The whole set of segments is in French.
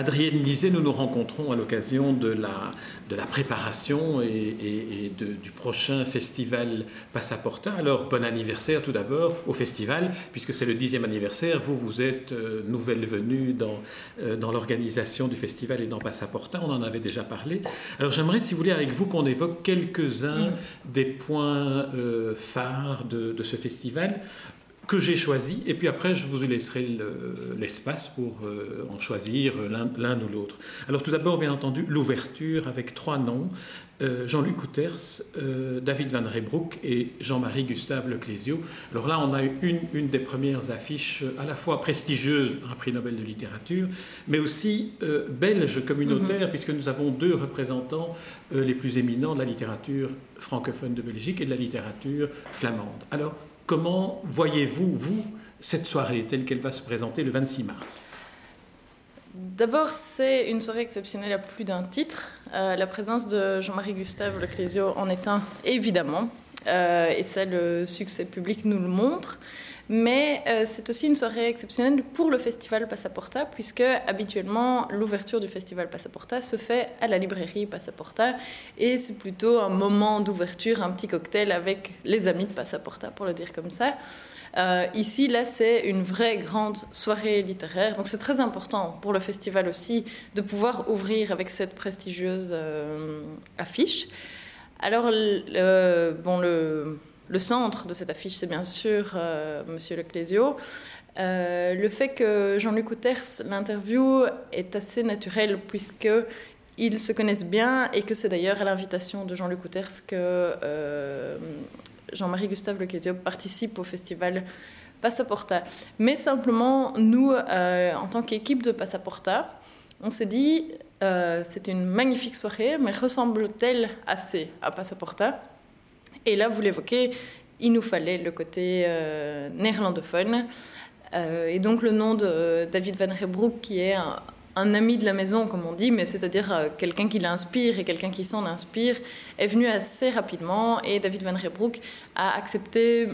Adrienne disait, nous nous rencontrons à l'occasion de la, de la préparation et, du prochain festival Passaporta. Alors, bon anniversaire tout d'abord au festival, puisque c'est le dixième anniversaire. Vous, vous êtes euh, nouvelle venue dans, euh, dans l'organisation du festival et dans Passaporta. On en avait déjà parlé. Alors, j'aimerais, si vous voulez, avec vous, qu'on évoque quelques-uns mm. des points euh, phares de, de, ce festival que j'ai choisi, et puis après je vous laisserai l'espace pour euh, en choisir l'un ou l'autre. Alors tout d'abord, bien entendu, l'ouverture avec trois noms, euh, Jean-Luc Couters, euh, David Van Reybrouck et Jean-Marie Gustave Leclésio. Alors là, on a eu une, une, des premières affiches à la fois prestigieuses, un prix Nobel de littérature, mais aussi belge communautaire, mhm. puisque nous avons deux représentants les plus éminents de la littérature francophone de Belgique et de la littérature flamande. Alors, Comment voyez-vous, vous, cette soirée telle qu'elle va se présenter le 26 mars? D'abord, c'est une soirée exceptionnelle à plus d'un titre. Euh, la présence de Jean-Marie Gustave Leclésio en est un, évidemment. Euh, et ça, le succès public nous le montre. Mais euh, c'est aussi une soirée exceptionnelle pour le festival Passaporta, puisque habituellement l'ouverture du festival Passaporta se fait à la librairie Passaporta, et c'est plutôt un moment d'ouverture, un petit cocktail avec les amis de Passaporta, pour le dire comme ça. Euh, ici, là, c'est une vraie grande soirée littéraire, donc c'est très important pour le festival aussi de pouvoir ouvrir avec cette prestigieuse euh, affiche. Alors, bon, le le centre de cette affiche, c'est bien sûr euh, Monsieur Leclésio. Euh, le fait que Jean-Luc Outers l'interview est assez naturel puisque ils se connaissent bien et que c'est d'ailleurs à l'invitation de Jean-Luc Outers que euh, Jean-Marie Gustave Leclésio participe au festival Passaporta. Mais simplement, nous, en tant qu'équipe de Passaporta, on s'est dit, c'est une magnifique soirée, mais ressemble-t-elle assez à Passaporta? Et là, vous l'évoquez, il nous fallait le côté euh, néerlandophone. Euh, et donc le nom de David Van Rebroek, qui est un, ami de la maison, comme on dit, mais c'est-à-dire euh, quelqu'un qui l'inspire et quelqu'un qui s'en inspire, est venu assez rapidement. Et David Van Rebroek a accepté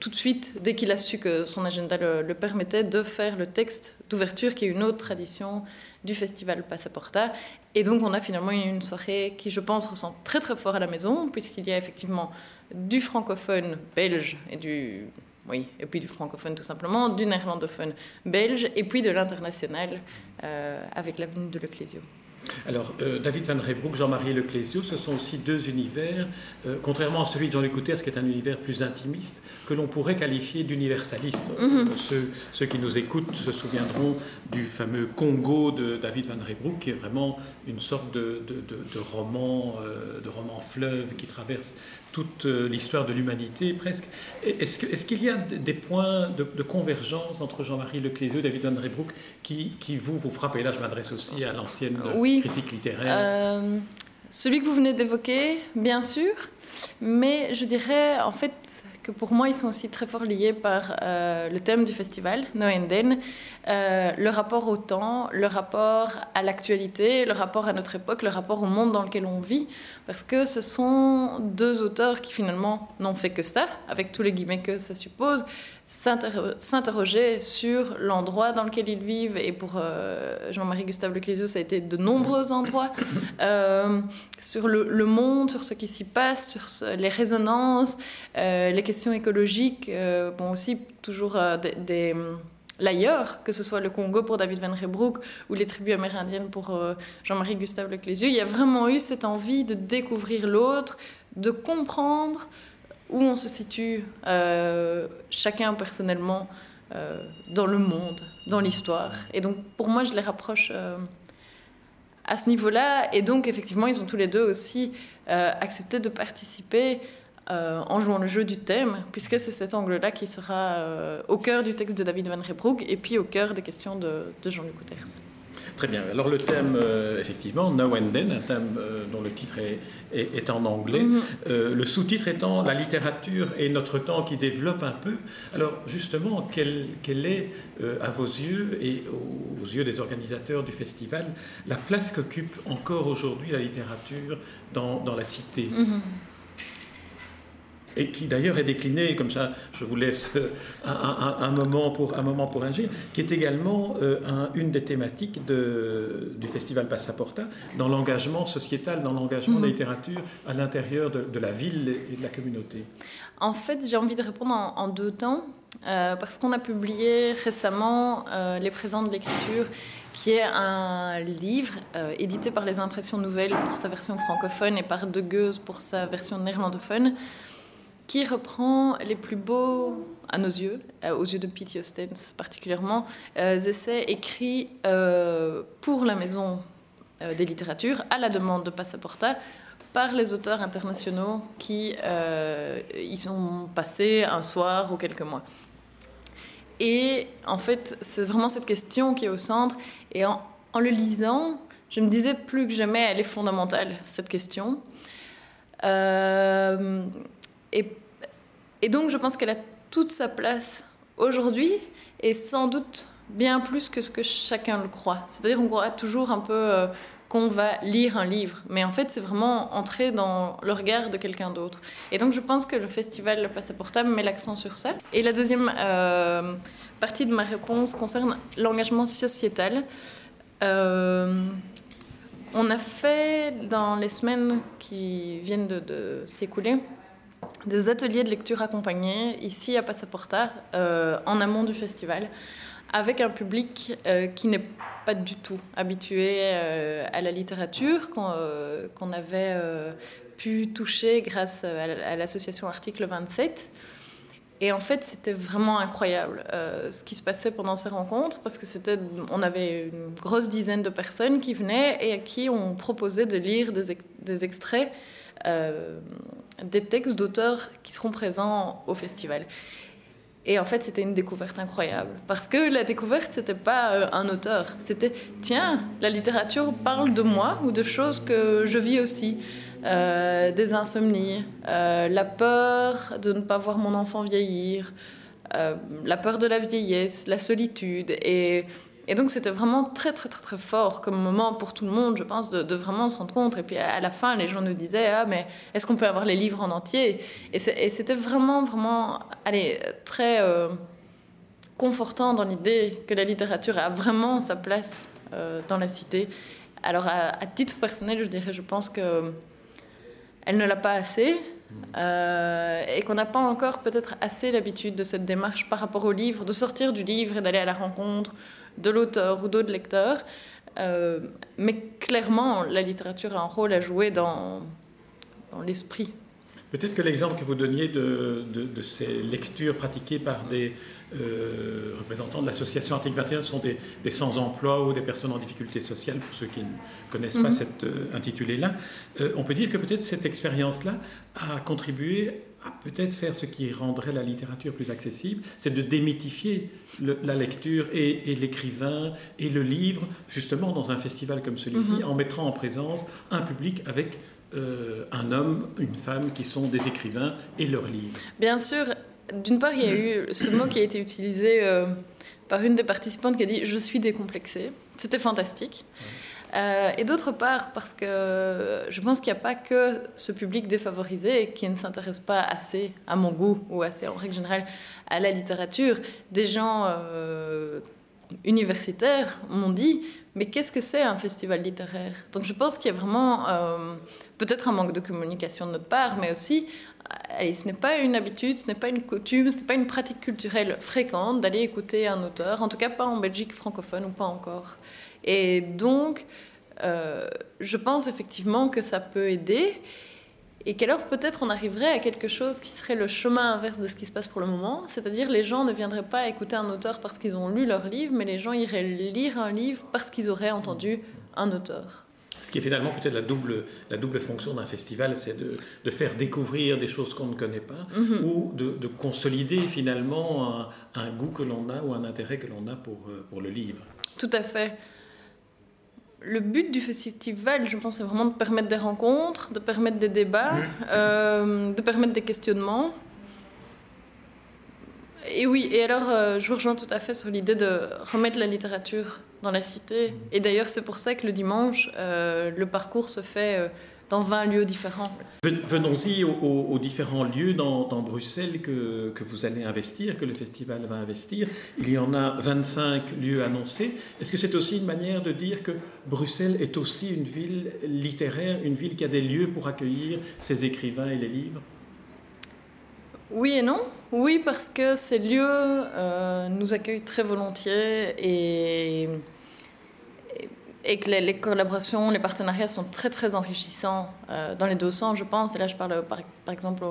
tout de suite, dès qu'il a su que son agenda le, permettait, de faire le texte d'ouverture, qui est une autre tradition du festival Passaporta. Et donc, on a finalement une soirée qui, je pense, ressent très très fort à la maison, puisqu'il y a effectivement du francophone belge et du. Oui, et puis du francophone tout simplement, du néerlandophone belge, et puis de l'international euh, avec l'avenue de l'Ecclésio. Alors, euh, David Van Reybrouck, Jean-Marie Leclésio, ce sont aussi deux univers, euh, contrairement à celui de Jean-Luc Couters, qui est un univers plus intimiste, que l'on pourrait qualifier d'universaliste. Mhm. ceux, ceux, qui nous écoutent se souviendront du fameux Congo de David Van Reybrouck, qui est vraiment une sorte de, de, de, roman, euh, de roman fleuve qui traverse toute l'histoire de l'humanité presque. Est-ce qu'il y a des points de, convergence entre Jean-Marie Leclésio et David Van Reybrouck qui, qui vous, vous frappent? Et là, je m'adresse aussi à l'ancienne critique littéraire. Euh, celui que vous venez d'évoquer, bien sûr, mais je dirais en fait que pour moi, ils sont aussi très fort liés par euh, le thème du festival, Noenden, euh, le rapport au temps, le rapport à l'actualité, le rapport à notre époque, le rapport au monde dans lequel on vit, parce que ce sont deux auteurs qui finalement n'ont fait que ça, avec tous les guillemets que ça suppose, s'interroger sur l'endroit dans lequel ils vivent. Et pour euh, Jean-Marie Gustave Leclésio, ça a été de nombreux endroits. Euh, sur le, monde, sur ce qui s'y passe, sur les résonances, euh, les questions écologiques. bon, aussi, toujours des, l'ailleurs, que ce soit le Congo pour David Van Rebroek ou les tribus amérindiennes pour Jean-Marie Gustave Leclésio, il y a vraiment eu cette envie de découvrir l'autre, de comprendre où on se situe euh, chacun personnellement euh, dans le monde, dans l'histoire. Et donc pour moi, je les rapproche euh, à ce niveau-là. Et donc effectivement, ils ont tous les deux aussi accepté de participer en jouant le jeu du thème, puisque c'est cet angle-là qui sera au cœur du texte de David Van Rebroek et puis au cœur des questions de, de Jean-Luc Couters. Très bien. Alors le thème, euh, effectivement, Now and Then, un thème euh, dont le titre est, est, en anglais. Mhm. Euh, le sous-titre étant La littérature et notre temps qui développe un peu. Alors justement, quelle, quelle est, à vos yeux et aux, yeux des organisateurs du festival, la place qu'occupe encore aujourd'hui la littérature dans, dans la cité? Mhm. Et qui d'ailleurs est décliné, comme ça je vous laisse euh, un, moment, pour, un moment pour agir, qui est également euh, une des thématiques de, du festival Passaporta, dans l'engagement sociétal, dans l'engagement de la mhm. littérature à l'intérieur de, la ville et de la communauté. En fait, j'ai envie de répondre en, deux temps, euh, parce qu'on a publié récemment Les présents de l'écriture qui est un livre édité par les Impressions Nouvelles pour sa version francophone et par De Geus pour sa version néerlandophone, qui reprend les plus beaux, à nos yeux, euh, aux yeux de Pete Ostens particulièrement, euh, essais écrits euh, pour la Maison des littératures à la demande de Passaporta par les auteurs internationaux qui y sont passés un soir ou quelques mois. Et en fait, c'est vraiment cette question qui est au centre. Et en, en, le lisant, je me disais plus que jamais, elle est fondamentale, cette question. et et donc, je pense qu'elle a toute sa place aujourd'hui et sans doute bien plus que ce que chacun le croit. C'est-à-dire qu'on croit toujours un peu euh, qu'on va lire un livre, mais en fait, c'est vraiment entrer dans le regard de quelqu'un d'autre. Et donc, je pense que le festival Le Passaportable met l'accent sur ça. Et la deuxième euh, partie de ma réponse concerne l'engagement sociétal. Euh, on a fait dans les semaines qui viennent de s'écouler des ateliers de lecture accompagnés ici à Passaporta, euh, en amont du festival, avec un public euh, qui n'est pas du tout habitué euh, à la littérature, qu'on avait pu toucher grâce à l'association Article 27. Et en fait, c'était vraiment incroyable ce qui se passait pendant ces rencontres, parce que c'était, on avait une grosse dizaine de personnes qui venaient et à qui on proposait de lire des, des extraits euh, des textes d'auteurs qui seront présents au festival. Et en fait, c'était une découverte incroyable. Parce que la découverte, c'était pas euh, un auteur. C'était, tiens, la littérature parle de moi ou de choses que je vis aussi. Euh, des insomnies, la peur de ne pas voir mon enfant vieillir, la peur de la vieillesse, la solitude. Et et donc c'était vraiment très très très très fort comme moment pour tout le monde, je pense, de, vraiment se rendre compte. Et puis à la fin, les gens nous disaient ah mais est-ce qu'on peut avoir les livres en entier? Et c'était vraiment vraiment allez très euh, confortant dans l'idée que la littérature a vraiment sa place euh, dans la cité. Alors à, titre personnel, je dirais, je pense que elle ne l'a pas assez. Euh, et qu'on n'a pas encore peut-être assez l'habitude de cette démarche par rapport au livre, de sortir du livre et d'aller à la rencontre, de l'auteur ou d'autres lecteurs. Euh, mais clairement, la littérature a un rôle à jouer dans, dans l'esprit. Peut-être que l'exemple que vous donniez de, de, ces lectures pratiquées par des euh, représentants de l'association Article 21 sont des, des sans-emploi ou des personnes en difficulté sociale, pour ceux qui ne connaissent pas mhm. cette euh, intitulé-là. on peut dire que peut-être cette expérience-là a contribué à peut-être faire ce qui rendrait la littérature plus accessible, c'est de démythifier la lecture et, l'écrivain et le livre, justement dans un festival comme celui-ci, mhm. en mettant en présence un public avec euh, un homme, une femme qui sont des écrivains et leurs livres. Bien sûr, d'une part, il y a eu ce mot qui a été utilisé euh, par une des participantes qui a dit Je suis décomplexée. C'était fantastique. Euh, et d'autre part, parce que je pense qu'il n'y a pas que ce public défavorisé qui ne s'intéresse pas assez, à mon goût, ou assez en règle générale, à la littérature. Des gens universitaires m'ont dit mais qu'est-ce que c'est un festival littéraire? Donc je pense qu'il y a vraiment euh, peut-être un manque de communication de notre part, mais aussi, allez, ce n'est pas une habitude, ce n'est pas une coutume, ce n'est pas une pratique culturelle fréquente d'aller écouter un auteur, en tout cas pas en Belgique francophone ou pas encore. Et donc, euh, je pense effectivement que ça peut aider et qu'alors peut-être on arriverait à quelque chose qui serait le chemin inverse de ce qui se passe pour le moment, c'est-à-dire les gens ne viendraient pas écouter un auteur parce qu'ils ont lu leur livre, mais les gens iraient lire un livre parce qu'ils auraient entendu un auteur. Ce qui est finalement peut-être la double, la double fonction d'un festival, c'est de, de, faire découvrir des choses qu'on ne connaît pas mhm. ou de, de, consolider finalement un, un goût que l'on a ou un intérêt que l'on a pour, euh, pour le livre. Tout à fait le but du festival, je pense, c'est vraiment de permettre des rencontres, de permettre des débats, euh, de permettre des questionnements. Et oui, et alors euh, je vous rejoins tout à fait sur l'idée de remettre la littérature dans la cité. Et d'ailleurs, c'est pour ça que le dimanche, le parcours se fait dans 20 lieux différents. Venons-y aux, différents lieux dans, Bruxelles que, que, vous allez investir, que le festival va investir. Il y en a 25 lieux annoncés. Est-ce que c'est aussi une manière de dire que Bruxelles est aussi une ville littéraire, une ville qui a des lieux pour accueillir ses écrivains et les livres? Oui et non. Oui, parce que ces lieux euh, nous accueillent très volontiers et et que les, collaborations, les partenariats sont très très enrichissants euh, dans les deux sens, je pense. Et là, je parle par, exemple,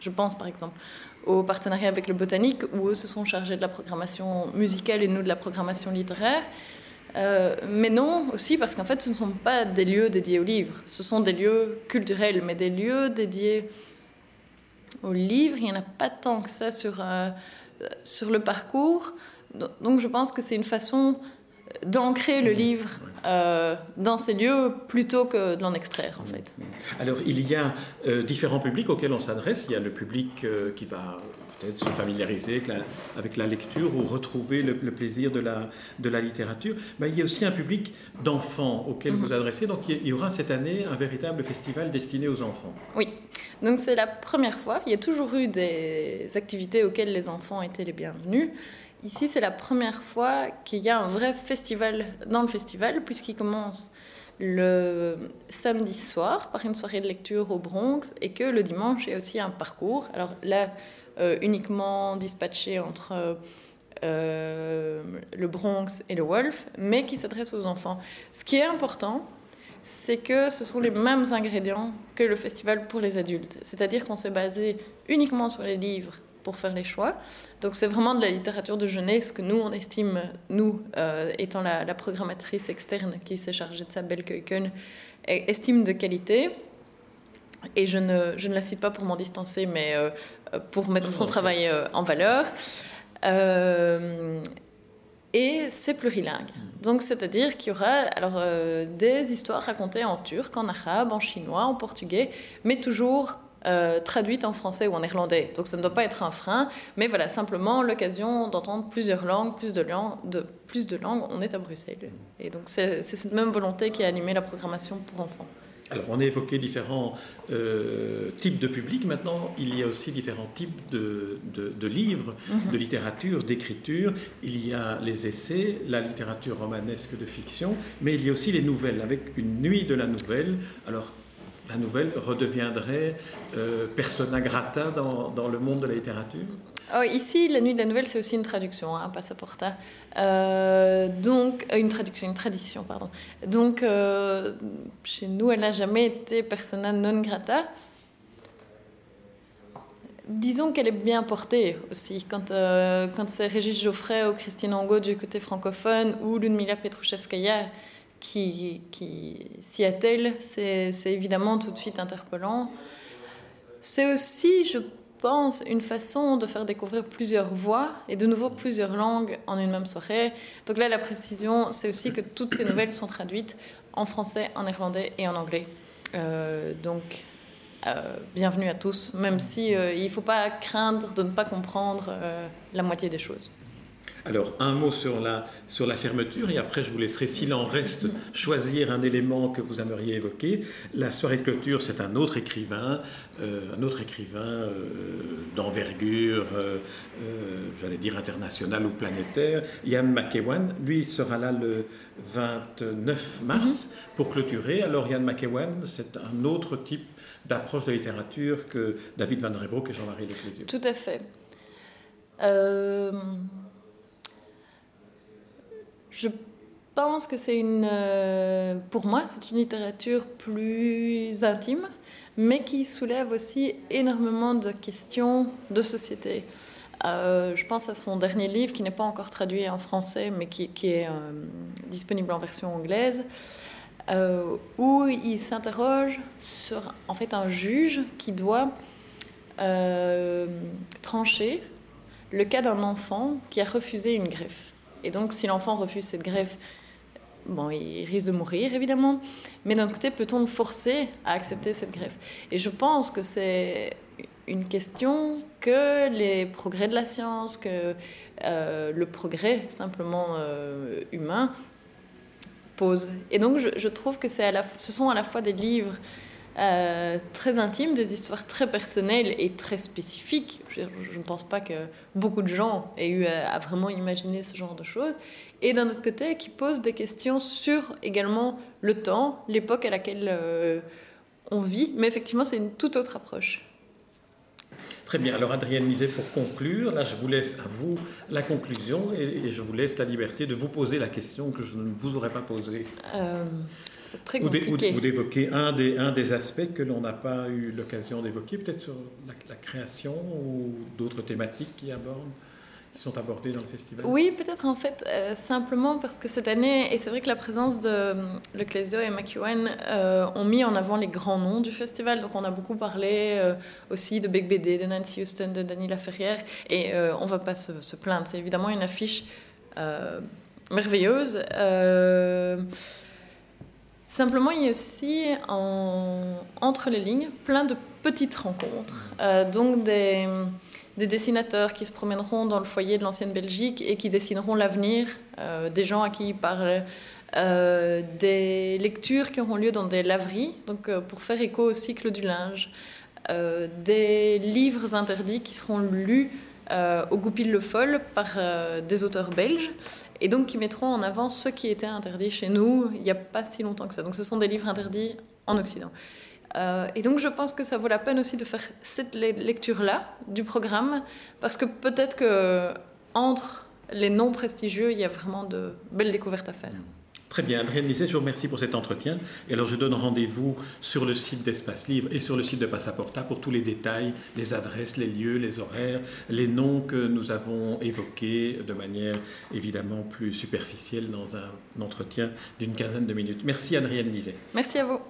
je pense par exemple au partenariat avec le Botanique, où eux se sont chargés de la programmation musicale et nous de la programmation littéraire. Euh, mais non, aussi parce qu'en fait, ce ne sont pas des lieux dédiés aux livres, ce sont des lieux culturels, mais des lieux dédiés aux livres, il n'y en a pas tant que ça sur, euh, sur le parcours. Donc je pense que c'est une façon d'ancrer le livre euh, dans ces lieux plutôt que de l'en extraire en fait. Alors il y a euh, différents publics auxquels on s'adresse. Il y a le public euh, qui va peut-être se familiariser avec la, lecture ou retrouver le, plaisir de la, de la littérature. Mais il y a aussi un public d'enfants auquel vous mhm. adressez. Donc il y aura cette année un véritable festival destiné aux enfants. Oui, donc c'est la première fois. Il y a toujours eu des activités auxquelles les enfants étaient les bienvenus. Ici, c'est la première fois qu'il y a un vrai festival dans le festival, puisqu'il commence le samedi soir par une soirée de lecture au Bronx et que le dimanche, il y a aussi un parcours. Alors là, euh, uniquement dispatché entre euh, le Bronx et le Wolf, mais qui s'adresse aux enfants. Ce qui est important, c'est que ce sont les mêmes ingrédients que le festival pour les adultes. C'est-à-dire qu'on s'est basé uniquement sur les livres pour faire les choix. Donc c'est vraiment de la littérature de jeunesse que nous, on estime, nous, euh, étant la, programmatrice externe qui s'est chargée de ça, Belle Keuken, estime de qualité. Et je ne, je ne la cite pas pour m'en distancer, mais euh, pour mettre son travail euh, en valeur. et c'est plurilingue. Donc, c'est-à-dire qu'il y aura alors, des histoires racontées en turc, en arabe, en chinois, en portugais, mais toujours euh, traduite en français ou en néerlandais. Donc ça ne doit pas être un frein, mais voilà, simplement l'occasion d'entendre plusieurs langues, plus de, langues, de, plus de langues. On est à Bruxelles. Et donc c'est cette même volonté qui a animé la programmation pour enfants. Alors, on a évoqué différents euh, types de publics. Maintenant, il y a aussi différents types de, de, livres, mhm. de littérature, d'écriture. Il y a les essais, la littérature romanesque de fiction, mais il y a aussi les nouvelles, avec une nuit de la nouvelle. Alors, la nouvelle redeviendrait euh, persona grata dans, dans, le monde de la littérature? Oh, Ici, La Nuit de la Nouvelle, c'est aussi une traduction, hein, passaporta. Euh, donc, euh, une traduction, une tradition, pardon. Donc, chez nous, elle n'a jamais été persona non grata. Disons qu'elle est bien portée aussi. Quand, quand c'est Régis Geoffrey ou Christine Angot du côté francophone ou Ludmila Petrouchevskaya qui, qui s'y attelle, c'est évidemment tout de suite interpellant. C'est aussi, je pense, une façon de faire découvrir plusieurs voix et de nouveau plusieurs langues en une même soirée. Donc là, la précision, c'est aussi que toutes ces nouvelles sont traduites en français, en néerlandais et en anglais. Euh, donc, euh, bienvenue à tous, même si euh, il ne faut pas craindre de ne pas comprendre la moitié des choses. Alors, un mot sur la, sur la fermeture, et après je vous laisserai, s'il en reste, choisir un élément que vous aimeriez évoquer. La soirée de clôture, c'est un autre écrivain, euh, un autre écrivain euh, d'envergure, euh, j'allais dire internationale ou planétaire, Yann McEwan. Lui sera là le 29 mars pour clôturer. Alors, Yann McEwan, c'est un autre type d'approche de littérature que David Van Rebroek et Jean-Marie Leclésieux. Tout à fait. Euh... Je pense que c'est une, euh, pour moi, c'est une littérature plus intime, mais qui soulève aussi énormément de questions de société. Euh, je pense à son dernier livre qui n'est pas encore traduit en français, mais qui, est euh, disponible en version anglaise, où il s'interroge sur en fait un juge qui doit trancher le cas d'un enfant qui a refusé une greffe. Et donc, si l'enfant refuse cette greffe, bon, il risque de mourir, évidemment. Mais d'un côté, peut-on le forcer à accepter cette greffe? Et je pense que c'est une question que les progrès de la science, que euh, le progrès simplement euh, humain pose. Et donc je, trouve que à la, ce sont à la fois des livres euh, très intimes, des histoires très personnelles et très spécifiques. Je, ne pense pas que beaucoup de gens aient eu à, vraiment imaginer ce genre de choses. Et d'un autre côté, qui posent des questions sur également le temps, l'époque à laquelle on vit. Mais effectivement, c'est une toute autre approche. Très bien. Alors, Adrienne Nizet, pour conclure, là, je vous laisse à vous la conclusion et, je vous laisse la liberté de vous poser la question que je ne vous aurais pas posée. Euh, c'est très compliqué. Ou d'évoquer un des, un des aspects que l'on n'a pas eu l'occasion d'évoquer, peut-être sur la création ou d'autres thématiques qui abordent qui sont abordés dans le festival? Oui, peut-être en fait, euh, simplement parce que cette année, et c'est vrai que la présence de euh, Le Clésio et McEwen euh, ont mis en avant les grands noms du festival. Donc on a beaucoup parlé aussi de Big BD, de Nancy Houston, de Dany Laferrière. Et on ne va pas se, se plaindre. C'est évidemment une affiche merveilleuse. Simplement, il y a aussi en, entre les lignes plein de petites rencontres. donc des des dessinateurs qui se promèneront dans le foyer de l'ancienne Belgique et qui dessineront l'avenir, euh, des gens à qui ils parlent, euh, des lectures qui auront lieu dans des laveries, donc euh, pour faire écho au cycle du linge, des livres interdits qui seront lus au Goupil Le Foll par des auteurs belges et donc qui mettront en avant ce qui était interdit chez nous il n'y a pas si longtemps que ça. Donc ce sont des livres interdits en Occident. Euh, et donc je pense que ça vaut la peine aussi de faire cette lecture-là du programme, parce que peut-être que entre les non prestigieux, il y a vraiment de belles découvertes à faire. Très bien, Adrienne Lisset, je vous remercie pour cet entretien. Et alors je donne rendez-vous sur le site d'Espace Livre et sur le site de Passaporta pour tous les détails, les adresses, les lieux, les horaires, les noms que nous avons évoqués de manière évidemment plus superficielle dans un entretien d'une quinzaine de minutes. Merci Adrienne Lisset. Merci à vous.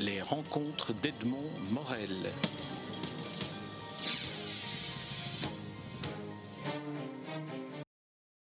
les rencontres d'Edmond Morel.